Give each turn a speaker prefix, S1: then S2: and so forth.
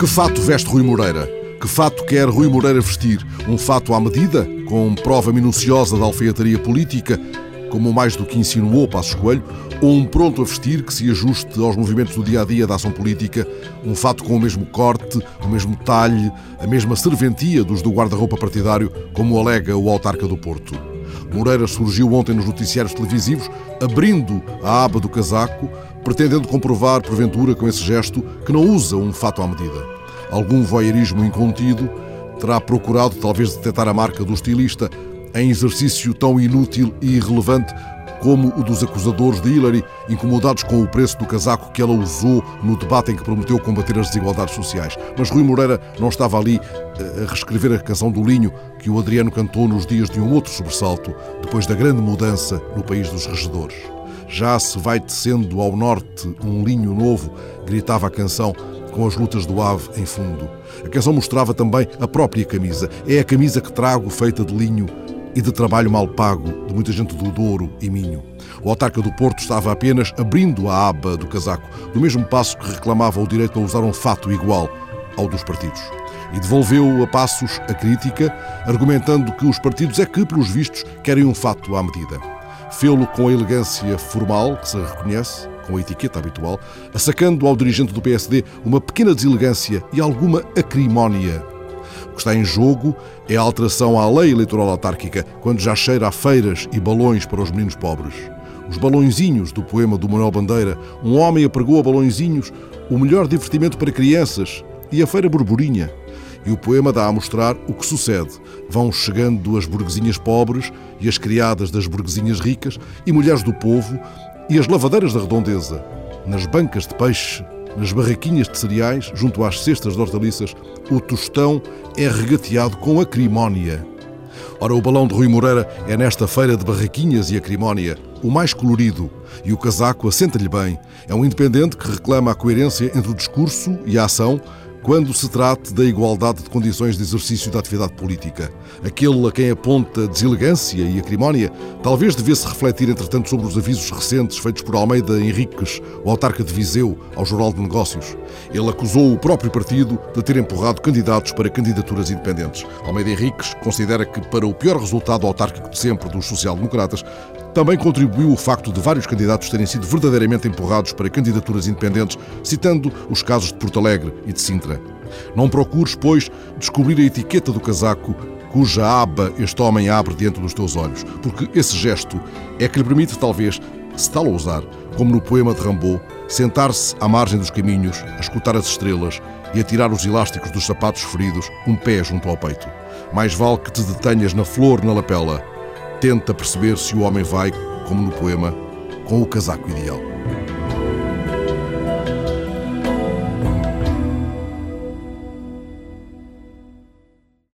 S1: Que fato veste Rui Moreira? Que fato quer Rui Moreira vestir? Um fato à medida, com prova minuciosa da alfaiataria política, como mais do que insinuou Passos Coelho, ou um pronto a vestir que se ajuste aos movimentos do dia a dia da ação política, um fato com o mesmo corte, o mesmo talhe, a mesma serventia dos do guarda-roupa partidário, como alega o autarca do Porto. Moreira surgiu ontem nos noticiários televisivos, abrindo a aba do casaco, pretendendo comprovar, porventura, com esse gesto, que não usa um fato à medida algum voyeurismo incontido, terá procurado talvez detectar a marca do estilista em exercício tão inútil e irrelevante como o dos acusadores de Hillary, incomodados com o preço do casaco que ela usou no debate em que prometeu combater as desigualdades sociais. Mas Rui Moreira não estava ali eh, a reescrever a canção do Linho que o Adriano cantou nos dias de um outro sobressalto, depois da grande mudança no país dos regedores. Já se vai tecendo ao norte um linho novo, gritava a canção, com as lutas do ave em fundo. A canção mostrava também a própria camisa. É a camisa que trago, feita de linho e de trabalho mal pago de muita gente do Douro e Minho. O autarca do Porto estava apenas abrindo a aba do casaco, do mesmo passo que reclamava o direito a usar um fato igual ao dos partidos. E devolveu a passos a crítica, argumentando que os partidos é que, pelos vistos, querem um fato à medida. Fê-lo com a elegância formal que se reconhece, com a etiqueta habitual, assacando ao dirigente do PSD uma pequena deselegância e alguma acrimónia. O que está em jogo é a alteração à lei eleitoral autárquica, quando já cheira a feiras e balões para os meninos pobres. Os balõezinhos do poema do Manuel Bandeira, um homem apregou a balõezinhos o melhor divertimento para crianças e a feira burburinha. E o poema dá a mostrar o que sucede. Vão chegando as burguesinhas pobres e as criadas das burguesinhas ricas e mulheres do povo e as lavadeiras da redondeza, nas bancas de peixe, nas barraquinhas de cereais, junto às cestas de hortaliças, o tostão é regateado com acrimónia. Ora, o balão de Rui Moreira é nesta feira de barraquinhas e acrimónia, o mais colorido, e o casaco assenta-lhe bem. É um independente que reclama a coerência entre o discurso e a ação, quando se trate da igualdade de condições de exercício da atividade política. Aquele a quem aponta deselegância e acrimónia talvez devesse refletir, entretanto, sobre os avisos recentes feitos por Almeida Henriques, o autarca de Viseu, ao Jornal de Negócios. Ele acusou o próprio partido de ter empurrado candidatos para candidaturas independentes. Almeida Henriques considera que, para o pior resultado autárquico de sempre dos social-democratas, também contribuiu o facto de vários candidatos terem sido verdadeiramente empurrados para candidaturas independentes, citando os casos de Porto Alegre e de Sintra. Não procures, pois, descobrir a etiqueta do casaco cuja aba este homem abre diante dos teus olhos, porque esse gesto é que lhe permite, talvez, se tal ousar, como no poema de Rambaud, sentar-se à margem dos caminhos, a escutar as estrelas e a tirar os elásticos dos sapatos feridos, um pé junto ao peito. Mais vale que te detenhas na flor na lapela, tenta perceber se o homem vai, como no poema, com o casaco ideal.